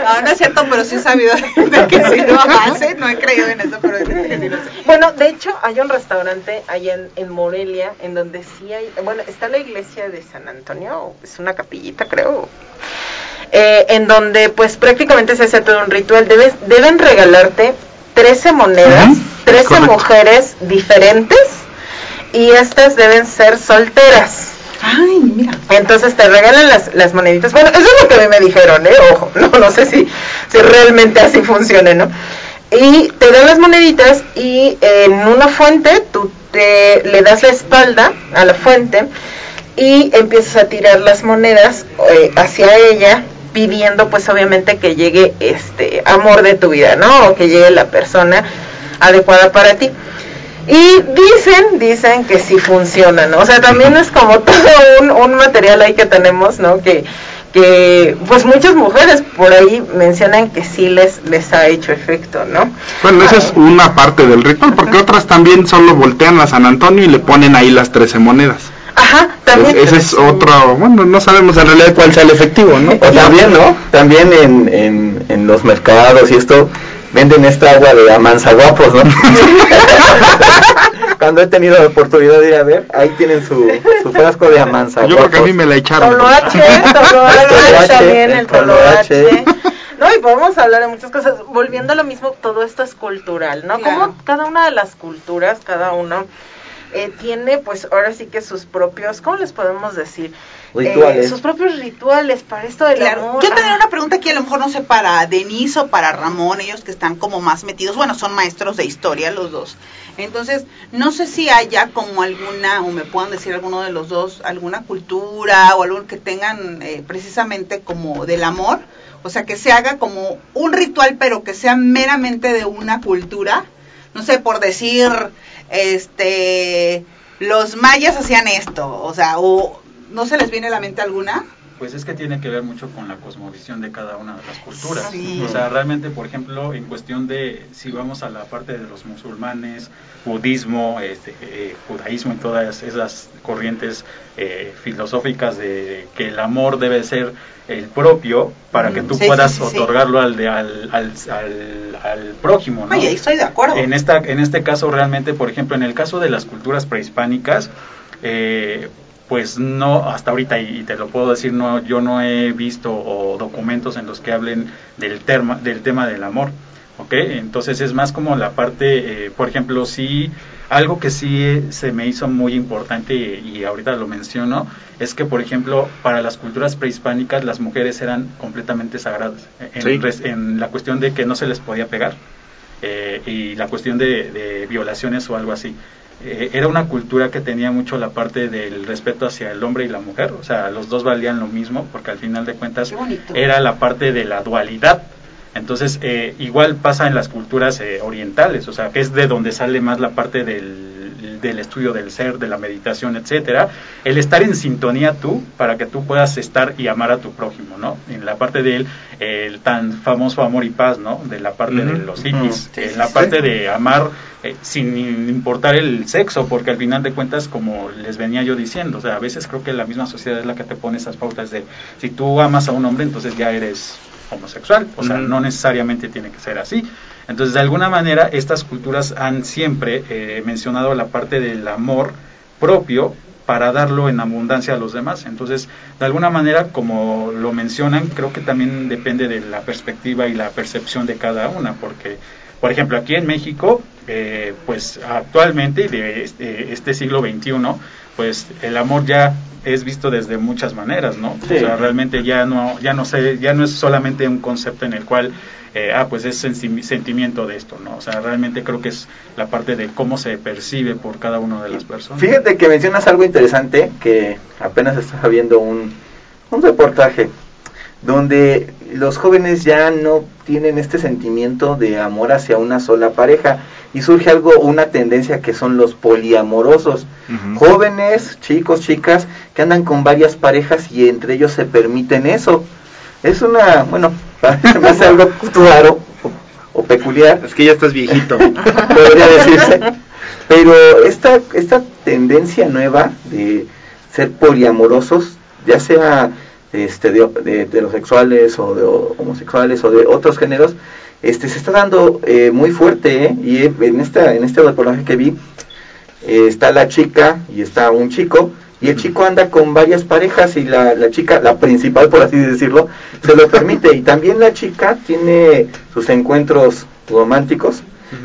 No, no es cierto, pero sí he sabido de que sí lo hace. No he creído en eso, pero de que sí lo sé. Bueno, de hecho, hay un restaurante allá en, en Morelia en donde sí hay, bueno, está la iglesia de San Antonio, es una capillita, creo, eh, en donde pues prácticamente se hace todo un ritual. Debes, deben regalarte 13 monedas, Ujú, 13 correcto. mujeres diferentes y estas deben ser solteras. Ay, mira. Entonces te regalan las, las moneditas. Bueno, eso es lo que a mí me dijeron, ¿eh? Ojo, no, no sé si, si realmente así funcione, ¿no? Y te dan las moneditas y en una fuente tú te, le das la espalda a la fuente y empiezas a tirar las monedas eh, hacia ella pidiendo pues obviamente que llegue este amor de tu vida, ¿no? O que llegue la persona adecuada para ti. Y dicen, dicen que sí funciona, ¿no? O sea, también es como todo un, un material ahí que tenemos, ¿no? Que, que pues muchas mujeres por ahí mencionan que sí les, les ha hecho efecto, ¿no? Bueno, esa es una parte del ritual, porque otras también solo voltean a San Antonio y le ponen ahí las 13 monedas. Ajá, también. Ese es otro, bueno, no sabemos en realidad cuál sea el efectivo, ¿no? O también, ¿no? También en, en, en los mercados y esto venden esta agua de amanzaguapos, ¿no? Cuando he tenido la oportunidad de ir a ver, ahí tienen su, su frasco de Yo amanzaguapos. creo que a mí me la echaron. Toloache, toloache también, el toloache. No, y podemos hablar de muchas cosas. Volviendo a lo mismo, todo esto es cultural, ¿no? Claro. Como cada una de las culturas, cada uno eh, tiene, pues ahora sí que sus propios, ¿cómo les podemos decir? Rituales. Eh, sus propios rituales para esto del Claro. amor. Yo tenía Ah. una pregunta aquí, a lo mejor no sé para Denise o para Ramón, ellos que están como más metidos, bueno, son maestros de historia los dos. Entonces, no sé si haya como alguna, o me puedan decir alguno de los dos, alguna cultura o algo que tengan eh, precisamente como del amor, o sea, que se haga como un ritual, pero que sea meramente de una cultura. No sé, por decir, este, los mayas hacían esto, o sea, o no se les viene a la mente alguna. Pues es que tiene que ver mucho con la cosmovisión de cada una de las culturas. Sí. O sea, realmente, por ejemplo, en cuestión de, si vamos a la parte de los musulmanes, budismo, este, eh, judaísmo y todas esas corrientes eh, filosóficas de que el amor debe ser el propio para que tú Sí, sí, puedas sí, sí. otorgarlo al, de, al, al, al, al prójimo. ¿no? Oye, estoy de acuerdo. En, esta, en este caso, realmente, por ejemplo, en el caso de las culturas prehispánicas, eh, pues no, hasta ahorita, y, y te lo puedo decir, no, yo no he visto o documentos en los que hablen del, terma, del tema del amor. ¿ok? Entonces es más como la parte, eh, por ejemplo, sí, algo que sí eh, se me hizo muy importante y, y ahorita lo menciono, es que, por ejemplo, para las culturas prehispánicas las mujeres eran completamente sagradas, en, Sí. res- en la cuestión de que no se les podía pegar eh, y la cuestión de, de violaciones o algo así. Eh, era una cultura que tenía mucho la parte del respeto hacia el hombre y la mujer, o sea, los dos valían lo mismo, porque al final de cuentas era la parte de la dualidad. Entonces, eh, igual pasa en las culturas eh, orientales, o sea, que es de donde sale más la parte del del estudio del ser, de la meditación, etcétera, el estar en sintonía tú para que tú puedas estar y amar a tu prójimo, ¿no? En la parte del el tan famoso amor y paz, ¿no? De la parte de los hippies, en la parte de amar eh, sin importar el sexo, porque al final de cuentas, como les venía yo diciendo, o sea, a veces creo que la misma sociedad es la que te pone esas pautas de si tú amas a un hombre, entonces ya eres homosexual, o sea, no necesariamente tiene que ser así. Entonces, de alguna manera, estas culturas han siempre eh, mencionado la parte del amor propio para darlo en abundancia a los demás. Entonces, de alguna manera, como lo mencionan, creo que también depende de la perspectiva y la percepción de cada una, porque, por ejemplo, aquí en México, eh, pues actualmente, de este, este siglo XXI, pues el amor ya es visto desde muchas maneras, ¿no? O sea, realmente ya no, ya no sé, ya no es solamente un concepto en el cual, eh, ah, pues es sentimiento de esto, ¿no? O sea, realmente creo que es la parte de cómo se percibe por cada una de las personas. Fíjate que mencionas algo interesante, que apenas estaba viendo un, un reportaje donde los jóvenes ya no tienen este sentimiento de amor hacia una sola pareja y surge algo, una tendencia que son los poliamorosos. Jóvenes, chicos, chicas, que andan con varias parejas y entre ellos se permiten eso. Es una, bueno, me hace algo raro o, peculiar. Es que ya estás viejito. podría decirse. Pero esta, esta tendencia nueva de ser poliamorosos, ya sea este, de, de heterosexuales o de homosexuales o de otros géneros, este, se está dando eh, muy fuerte, ¿eh? y en, esta, en este reportaje que vi, eh, está la chica y está un chico, y el chico anda con varias parejas y la, la, chica, la principal por así decirlo, se lo permite. Y también la chica tiene sus encuentros románticos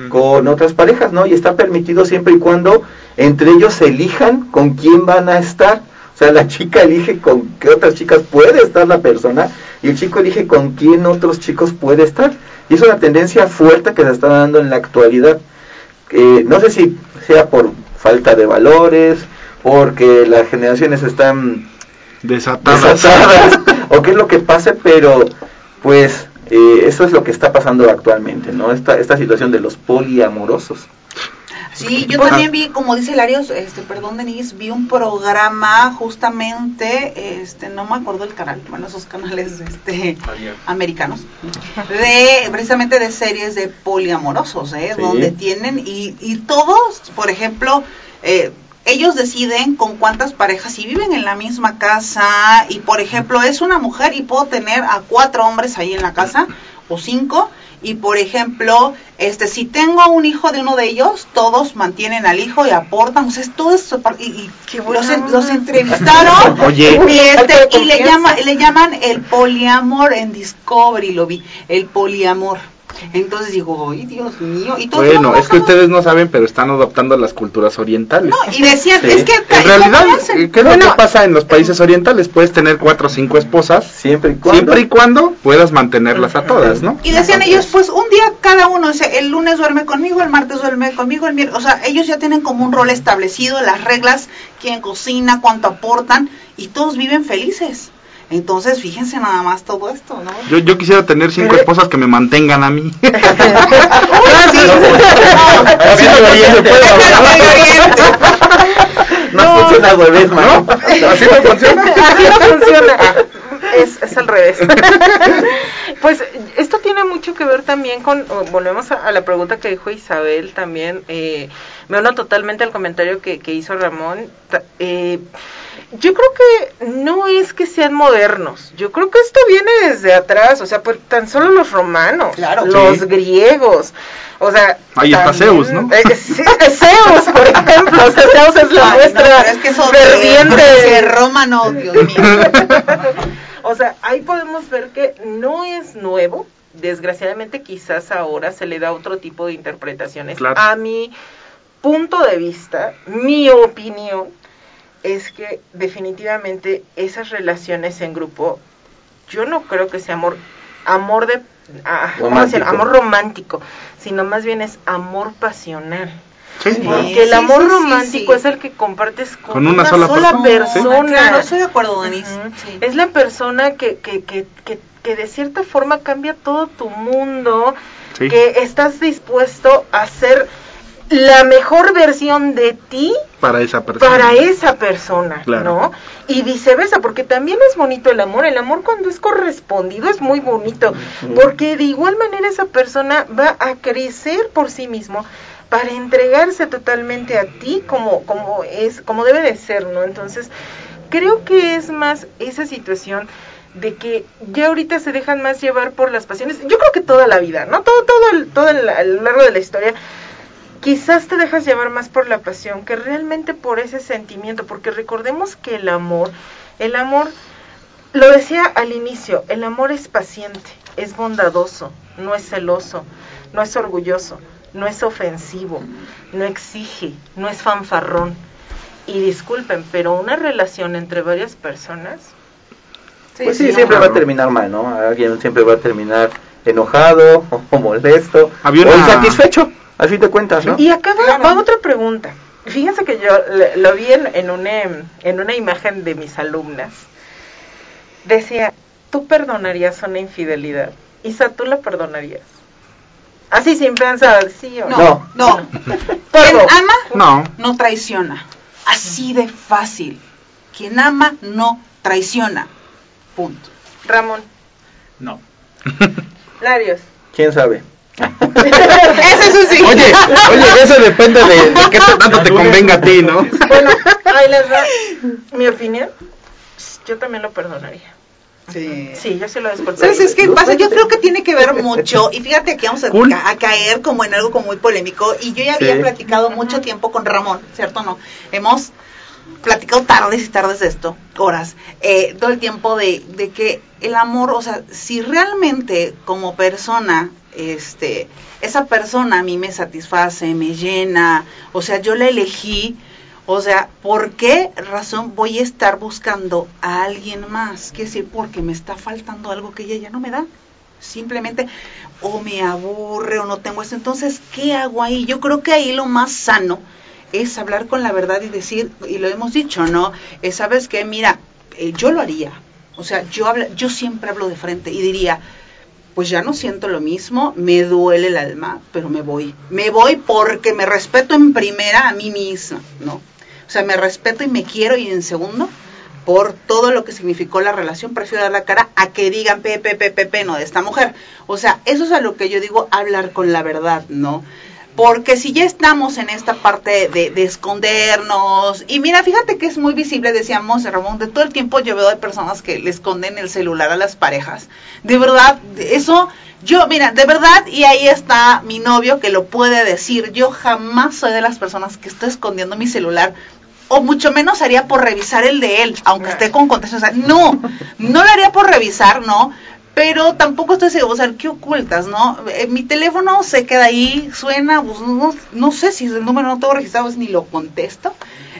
con otras parejas, ¿no? Y está permitido siempre y cuando entre ellos elijan con quién van a estar. O sea, la chica elige con qué otras chicas puede estar la persona y el chico elige con quién otros chicos puede estar. Y es una tendencia fuerte que se está dando en la actualidad. Eh, no sé si sea por falta de valores, porque las generaciones están desatadas, o qué es lo que pase, pero pues eh, eso es lo que está pasando actualmente, ¿no? Esta, esta situación de los poliamorosos. Sí, yo también vi, como dice Larios, este, perdón Denise, vi un programa justamente, este, no me acuerdo el canal, bueno, esos canales este, americanos, de precisamente de series de poliamorosos, ¿eh? donde tienen, y, y todos, por ejemplo, eh, ellos deciden con cuántas parejas, si viven en la misma casa, y por ejemplo es una mujer y puedo tener a cuatro hombres ahí en la casa, o cinco, y por ejemplo, este si tengo un hijo de uno de ellos, todos mantienen al hijo y aportan, o sea, es todo eso y, y los, los, entrevistaron Oye. y, este, y le llama, le llaman el poliamor en Discovery, lo vi, el poliamor. Entonces digo, ay Dios mío. Y todo bueno, es que ustedes no saben, pero están adoptando las culturas orientales. No, y decían, es que... En realidad, ¿qué es lo que pasa en los países orientales? Puedes tener cuatro o cinco esposas, siempre y cuando, siempre y cuando puedas mantenerlas a todas, ¿no? Y decían ellos, pues un día cada uno, o sea, el lunes duerme conmigo, el martes duerme conmigo, el miércoles, o sea, ellos ya tienen como un rol establecido, las reglas, quién cocina, cuánto aportan, y todos viven felices. Entonces, fíjense nada más todo esto, ¿no? Yo, yo quisiera tener cinco esposas que me mantengan a mí. No funciona al revés, ¿no? Así no funciona. Así no funciona. Es, es al revés. pues esto tiene mucho que ver también con, volvemos a, a la pregunta que dijo Isabel también, eh, me uno totalmente al comentario que, que hizo Ramón. Eh, yo creo que no es que sean modernos. Yo creo que esto viene desde atrás. O sea, pues, tan solo los romanos, los griegos. O sea, ahí está Zeus, ¿no? Eh, Zeus, por ejemplo. O sea, Zeus es la nuestra es que ferviente. De Roma no, Dios mío. o sea, ahí podemos ver que no es nuevo. Desgraciadamente, quizás ahora se le da otro tipo de interpretaciones. Claro. A mi punto de vista, mi opinión, es que definitivamente esas relaciones en grupo, yo no creo que sea amor, amor de, ah, ¿cómo decir? amor romántico, sino más bien es amor pasional. Sí, Porque el amor sí, romántico sí. es el que compartes con, Con una sola persona. persona. Claro, estoy de acuerdo, Denise. Es la persona que, que, que, que, que de cierta forma cambia todo tu mundo, Sí. que estás dispuesto a hacer la mejor versión de ti Para esa persona. para esa persona, Claro. ¿no? Y viceversa, porque también es bonito el amor. El amor cuando es correspondido es muy bonito, porque de igual manera esa persona va a crecer por sí mismo para entregarse totalmente a ti como como es como debe de ser, ¿no? Entonces, creo que es más esa situación de que ya ahorita se dejan más llevar por las pasiones. Yo creo que toda la vida, ¿no? Todo todo el, todo el- a lo largo de la historia quizás te dejas llevar más por la pasión que realmente por ese sentimiento, porque recordemos que el amor, el amor, lo decía al inicio, el amor es paciente, es bondadoso, no es celoso, no es orgulloso, no es ofensivo, no exige, no es fanfarrón. Y disculpen, pero una relación entre varias personas, Pues sí, siempre no, va a terminar mal, ¿no? Alguien siempre va a terminar enojado o molesto Había o una- insatisfecho, al fin de cuentas, ¿no? Y acá va, Claro. va otra pregunta. Fíjense que yo lo vi en, en, una, en una imagen de mis alumnas. Decía, ¿tú perdonarías una infidelidad? Isa, ¿tú la perdonarías? Así sin pensar, sí o no. No, no. Todo. Quien ama No. no traiciona. Así de fácil. Quien ama no traiciona. Punto. Ramón, No. Larios. ¿Quién sabe? Ese es un sí. Oye, oye, eso depende de, de qué tanto te convenga a ti, ¿no? Bueno, ahí les va mi opinión. Yo también lo perdonaría. Sí. Sí, yo sí lo. ¿Sabes? Es que pasa, yo creo que tiene que ver mucho, y fíjate que vamos a, Cool. a caer como en algo como muy polémico, y yo ya había Sí. platicado mucho tiempo con Ramón, ¿cierto o no? Hemos platicado tardes y tardes de esto, horas, eh, todo el tiempo de, de que el amor, o sea, si realmente como persona, este, esa persona a mí me satisface, me llena, o sea, yo la elegí, o sea, ¿por qué razón voy a estar buscando a alguien más? Quiere decir, porque me está faltando algo que ella ya no me da. Simplemente, o me aburre o no tengo eso. Entonces, ¿qué hago ahí? Yo creo que ahí lo más sano es hablar con la verdad y decir, y lo hemos dicho, ¿no? Eh, ¿Sabes qué? Mira, eh, yo lo haría. O sea, yo, habla, yo siempre hablo de frente y diría, pues ya no siento lo mismo, me duele el alma, pero me voy. Me voy porque me respeto en primera a mí misma, ¿no? O sea, me respeto y me quiero y en segundo, por todo lo que significó la relación, prefiero dar la cara a que digan Pepe, Pepe, no de esta mujer. O sea, eso es a lo que yo digo hablar con la verdad, ¿no? Porque si ya estamos en esta parte de, de escondernos, y mira, fíjate que es muy visible, decíamos Ramón, de todo el tiempo yo veo de personas que le esconden el celular a las parejas. De verdad, eso, yo, mira, de verdad, y ahí está mi novio que lo puede decir, yo jamás soy de las personas que estoy escondiendo mi celular o mucho menos haría por revisar el de él, aunque esté con contexto. O sea, no, no lo haría por revisar, ¿no? Pero tampoco estoy seguro, o sea, ¿qué ocultas, no? Eh, mi teléfono se queda ahí, suena, pues, no, no sé si el número no tengo registrado, es ni lo contesto.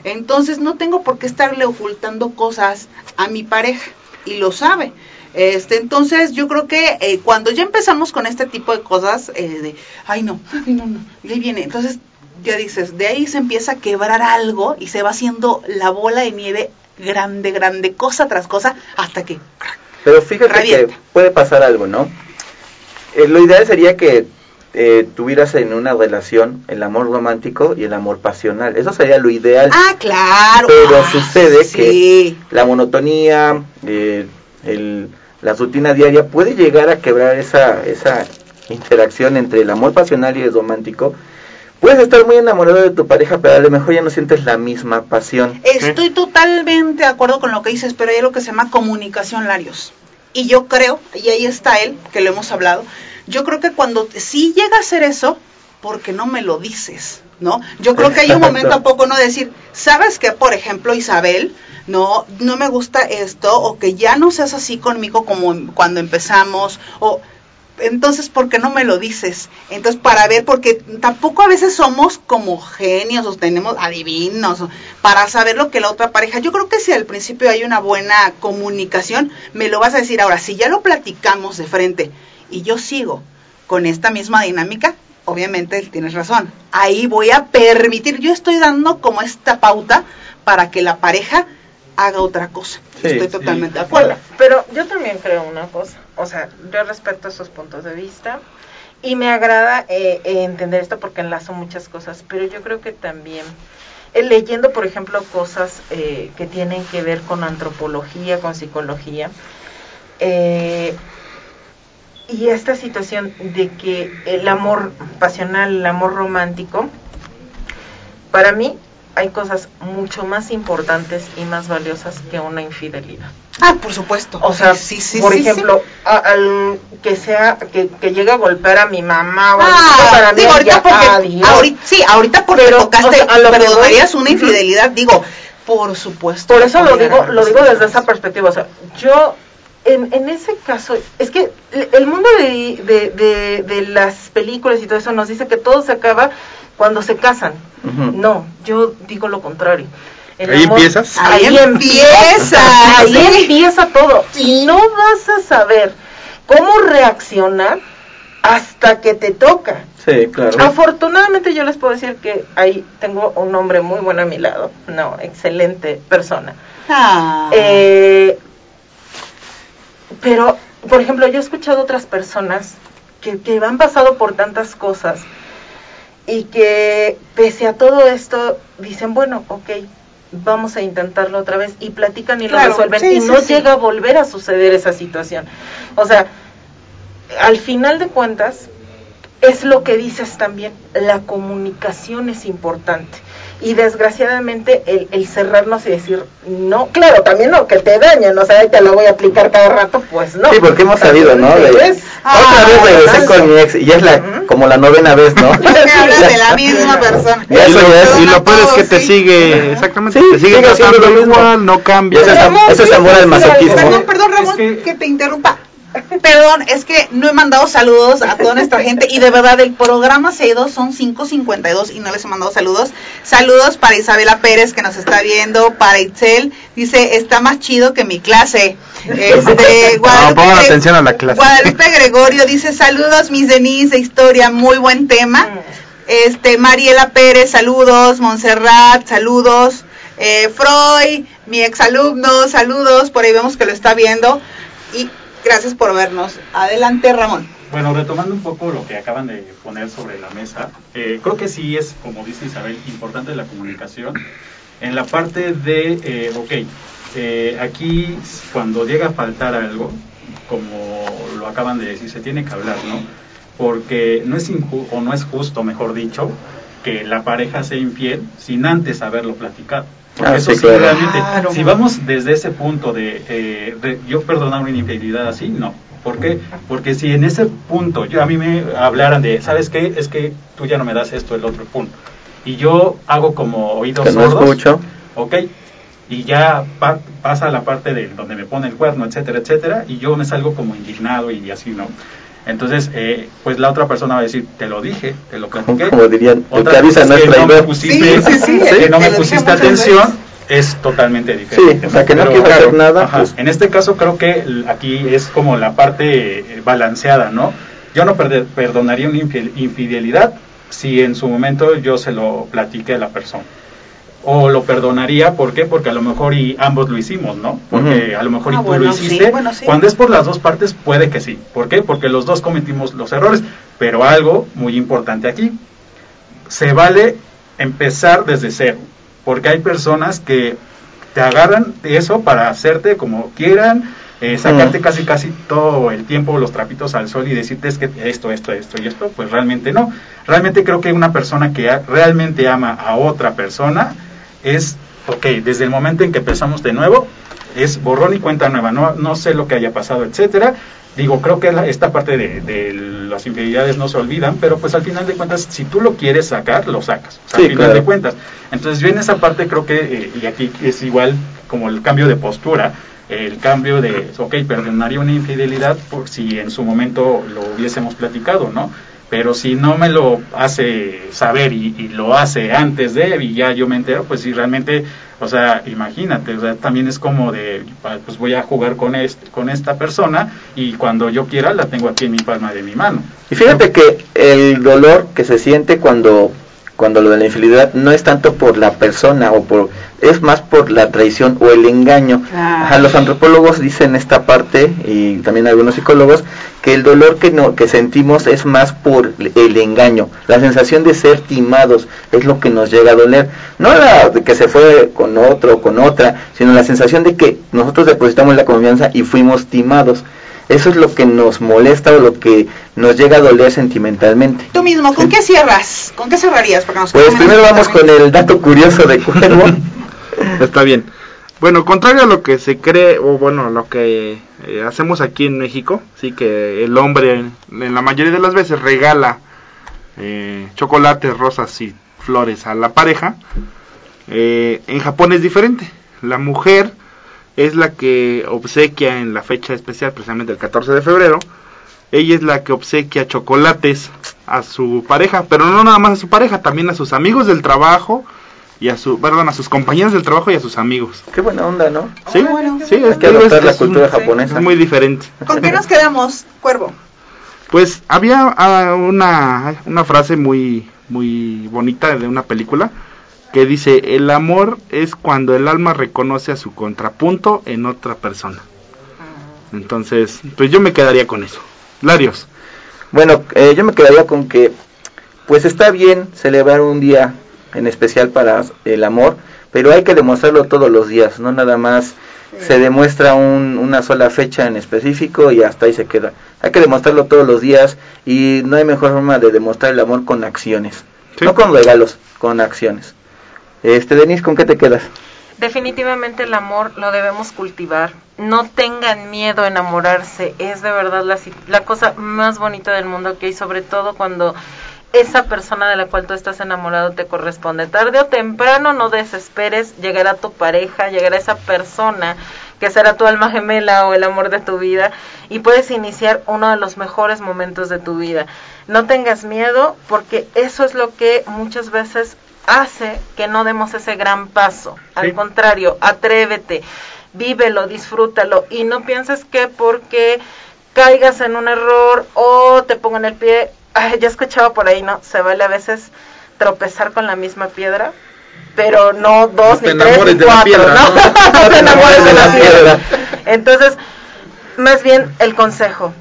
Entonces no tengo por qué estarle ocultando cosas a mi pareja y lo sabe. Este, entonces yo creo que eh, cuando ya empezamos con este tipo de cosas, eh, de, ay no, ay no, no, y ahí viene, entonces ya dices, de ahí se empieza a quebrar algo y se va haciendo la bola de nieve grande, grande, cosa tras cosa, hasta que... Pero fíjate Revienta. que puede pasar algo, ¿no? Eh, lo ideal sería que eh, tuvieras en una relación el amor romántico y el amor pasional. Eso sería lo ideal. Ah, claro. Pero ah, sucede sí. que la monotonía, eh, el- la rutina diaria puede llegar a quebrar esa, esa interacción entre el amor pasional y el romántico. Puedes estar muy enamorado de tu pareja, pero a lo mejor ya no sientes la misma pasión. Estoy totalmente de acuerdo con lo que dices, pero hay lo que se llama comunicación, Larios. Y yo creo, y ahí está él, que lo hemos hablado, yo creo que cuando sí llega a ser eso, porque no me lo dices, ¿no? Yo creo que hay un momento a poco no decir, ¿sabes que por ejemplo, Isabel, no, no me gusta esto, o que ya no seas así conmigo como cuando empezamos, o entonces, ¿por qué no me lo dices? Entonces, para ver, porque tampoco a veces somos como genios o tenemos adivinos para saber lo que la otra pareja. Yo creo que si al principio hay una buena comunicación, me lo vas a decir. Ahora, si ya lo platicamos de frente y yo sigo con esta misma dinámica, obviamente tienes razón. Ahí voy a permitir, yo estoy dando como esta pauta para que la pareja haga otra cosa. Sí, estoy sí. totalmente de acuerdo. Pero yo también creo una cosa, o sea, yo respeto esos puntos de vista Y me agrada eh, eh, entender esto porque enlazo muchas cosas, pero yo creo que también eh, leyendo, por ejemplo, cosas eh, que tienen que ver con antropología, con psicología, eh, y esta situación de que el amor pasional, el amor romántico, para mí hay cosas mucho más importantes y más valiosas que una infidelidad. Ah, por supuesto. O sea, sí, sí, por sí, ejemplo, a- al que sea que, que llegue a golpear a mi mamá o algo, Ah, para mí digo, ahorita ya, porque, adiós. ahorita, sí, ahorita porque Pero, tocaste, o sea, a lo que una infidelidad, digo, por supuesto. Por eso lo digo, lo digo desde esa perspectiva. O sea, yo en, en ese caso, es que el- el mundo de, de, de, de las películas y todo eso nos dice que todo se acaba cuando se casan. No, yo digo lo contrario. El ¿Ahí empiezas? Ahí Ahí empieza. Ahí empieza todo. Y no vas a saber cómo reaccionar hasta que te toca. Sí, claro. Afortunadamente yo les puedo decir que ahí tengo un hombre muy bueno a mi lado, no, excelente persona. Ah. Eh, pero, por ejemplo, yo he escuchado otras personas que, que han pasado por tantas cosas y que pese a todo esto dicen, bueno, ok, vamos a intentarlo otra vez y platican y Claro, lo resuelven sí, y sí, no sí. llega a volver a suceder esa situación. O sea, al final de cuentas, es lo que dices también, la comunicación es importante. Y desgraciadamente el, el cerrarnos y decir, no, claro, también no, que te dañen, o sea, te lo voy a aplicar cada rato, pues no. Sí, porque hemos sabido, ¿no? De- ¿Ves? otra vez regresé bastante. con mi ex y ya es la, Ujú. como la novena vez, ¿no? Porque hablas de la misma persona. Ya y, eso lo, ya es- y lo peor es que te sigue, exactamente, Sí, te sigue sigue haciendo tratando lo mismo. igual, no cambia. Eso es, am- eso es amor al masoquismo. Perdón, perdón, Ramón, Es que- que... te interrumpa. Perdón, es que no he mandado saludos a toda nuestra gente y de verdad el programa se ha ido, son 5.52 y no les he mandado saludos. Saludos para Isabela Pérez que nos está viendo, para Itzel, dice, está más chido que mi clase. Este, Guadalupe atención a la clase. Guadalupe Gregorio dice, saludos mis Denise de historia, muy buen tema. Este, Mariela Pérez, saludos, Montserrat, saludos, eh, Freud, mi exalumno, saludos, por ahí vemos que lo está viendo y gracias por vernos. Adelante Ramón. Bueno, retomando un poco lo que acaban de poner sobre la mesa, eh, creo que sí es, como dice Isabel, importante la comunicación. En la parte de, eh, ok, eh, aquí cuando llega a faltar algo, como lo acaban de decir, se tiene que hablar, ¿no? Porque no es inju o no es justo, mejor dicho, que la pareja sea infiel sin antes haberlo platicado. Porque Ah, eso sí, sí, claro. realmente, Claro. si vamos desde ese punto de, eh, de yo perdonar una infidelidad así, no. ¿Por qué? Porque si en ese punto yo a mí me hablaran de, ¿sabes qué? Es que tú ya no me das esto, el otro punto. Y yo hago como oídos Que no sordos. escucho. ¿ok? Y ya pa- pasa la parte de donde me pone el cuerno, etcétera, etcétera, y yo me salgo como indignado y así, ¿no? Entonces, eh, pues la otra persona va a decir, te lo dije, te lo platiqué. Como dirían, el Otra cosa no es que no me pusiste, Sí, sí, sí, que no me pusiste atención, veces. es totalmente diferente. Sí, o sea, que no quiero hacer nada, ajá, pues- En este caso creo que aquí es como la parte eh, balanceada, ¿no? Yo no perde- perdonaría una infidelidad si en su momento yo se lo platiqué a la persona. O lo perdonaría, ¿por qué? Porque a lo mejor y ambos lo hicimos, ¿no? Porque a lo mejor Ah, y tú bueno, lo sí, hiciste. bueno, sí. Cuando es por las dos partes, puede que sí. ¿Por qué? Porque los dos cometimos los errores. Pero algo muy importante aquí, se vale empezar desde cero, porque hay personas que te agarran de eso para hacerte como quieran, eh, sacarte Mm. casi casi todo el tiempo los trapitos al sol y decirte es que esto, esto, esto y esto, pues realmente no. Realmente creo que una persona que realmente ama a otra persona es, ok, desde el momento en que empezamos de nuevo, es borrón y cuenta nueva, no, no sé lo que haya pasado, etcétera. Digo, creo que la- esta parte de, de las infidelidades no se olvidan, pero pues al final de cuentas, si tú lo quieres sacar, lo sacas. O sea, Sí, al final claro. de cuentas. Entonces yo en esa parte creo que, eh, y aquí es igual como el cambio de postura, el cambio de, ok, perdonaría una infidelidad por si en su momento lo hubiésemos platicado, ¿no? Pero si no me lo hace saber y, lo hace antes de, y ya yo me entero, pues si realmente, o sea, imagínate, o sea, también es como de, ah, pues voy a jugar con, este, con esta persona y cuando yo quiera la tengo aquí en mi palma de mi mano. Y fíjate que el dolor que se siente cuando, cuando lo de la infidelidad no es tanto por la persona o por es más por la traición o el engaño. Ajá, los antropólogos dicen esta parte y también algunos psicólogos que el dolor que, no, que sentimos es más por el engaño. La sensación de ser timados es lo que nos llega a doler. No la de que se fue con otro o con otra, sino la sensación de que nosotros depositamos la confianza y fuimos timados. Eso es lo que nos molesta o lo que nos llega a doler sentimentalmente. Tú mismo, ¿con qué cierras? ¿Con qué cerrarías? pues primero vamos con el dato curioso de Cuervo. Está bien. Bueno, contrario a lo que se cree, o bueno, lo que eh, hacemos aquí en México, sí que el hombre en la mayoría de las veces regala eh, chocolates, rosas y flores a la pareja, eh, en Japón es diferente. La mujer es la que obsequia en la fecha especial, precisamente el 14 de febrero, ella es la que obsequia chocolates a su pareja, pero no nada más a su pareja, también a sus amigos del trabajo, y a su, perdón, a sus compañeros del trabajo y a sus amigos. Qué buena onda, ¿no? Sí, bueno, sí, es que adoptar la cultura japonesa. Es muy diferente. ¿Con qué nos quedamos, Cuervo? Pues había ah, una, una frase muy, muy bonita de una película que dice, el amor es cuando el alma reconoce a su contrapunto en otra persona. Entonces, pues yo me quedaría con eso. Larios. Bueno, eh, yo me quedaría con que, pues está bien celebrar un día en especial para el amor, pero hay que demostrarlo todos los días, no nada más se demuestra una sola fecha en específico y hasta ahí se queda. Hay que demostrarlo todos los días y no hay mejor forma de demostrar el amor con acciones, no con regalos, con acciones. Este, Denis, ¿con qué te quedas? Definitivamente el amor lo debemos cultivar. No tengan miedo a enamorarse. Es de verdad la, la cosa más bonita del mundo que hay, sobre todo cuando esa persona de la cual tú estás enamorado te corresponde. Tarde o temprano no desesperes, llegará tu pareja, llegará esa persona que será tu alma gemela o el amor de tu vida y puedes iniciar uno de los mejores momentos de tu vida. No tengas miedo porque eso es lo que muchas veces hace que no demos ese gran paso. Al contrario, atrévete, vívelo, disfrútalo y no pienses que porque caigas en un error o te pongan el pie ya escuchaba por ahí, ¿no? Se vale a veces tropezar con la misma piedra, pero no dos ni tres ni cuatro, ¿no? no te enamores de la piedra. Entonces, más bien el consejo,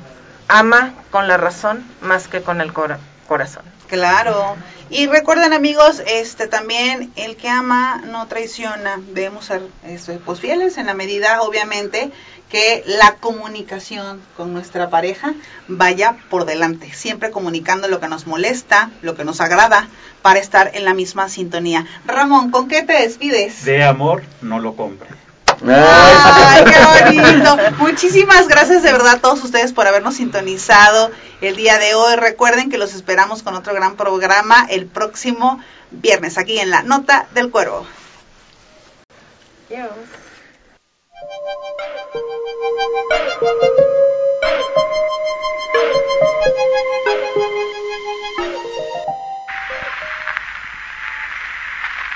ama con la razón más que con el corazón. Claro. Y recuerden amigos, este también el que ama no traiciona. Debemos ser este, pues fieles en la medida, obviamente, que la comunicación con nuestra pareja vaya por delante, siempre comunicando lo que nos molesta, lo que nos agrada, para estar en la misma sintonía. Ramón, ¿con qué te despides? De amor, no lo compre. Ay, qué bonito. Muchísimas gracias de verdad a todos ustedes por habernos sintonizado el día de hoy. Recuerden que los esperamos con otro gran programa el próximo viernes aquí en la Nota del Cuervo. Thank you.